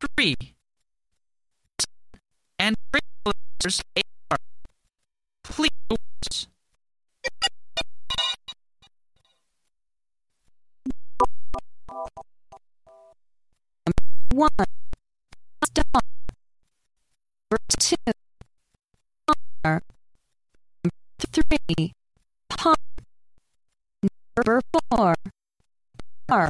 three. And letters are. Please. one, star. Number two, three, pump. Number four, bar.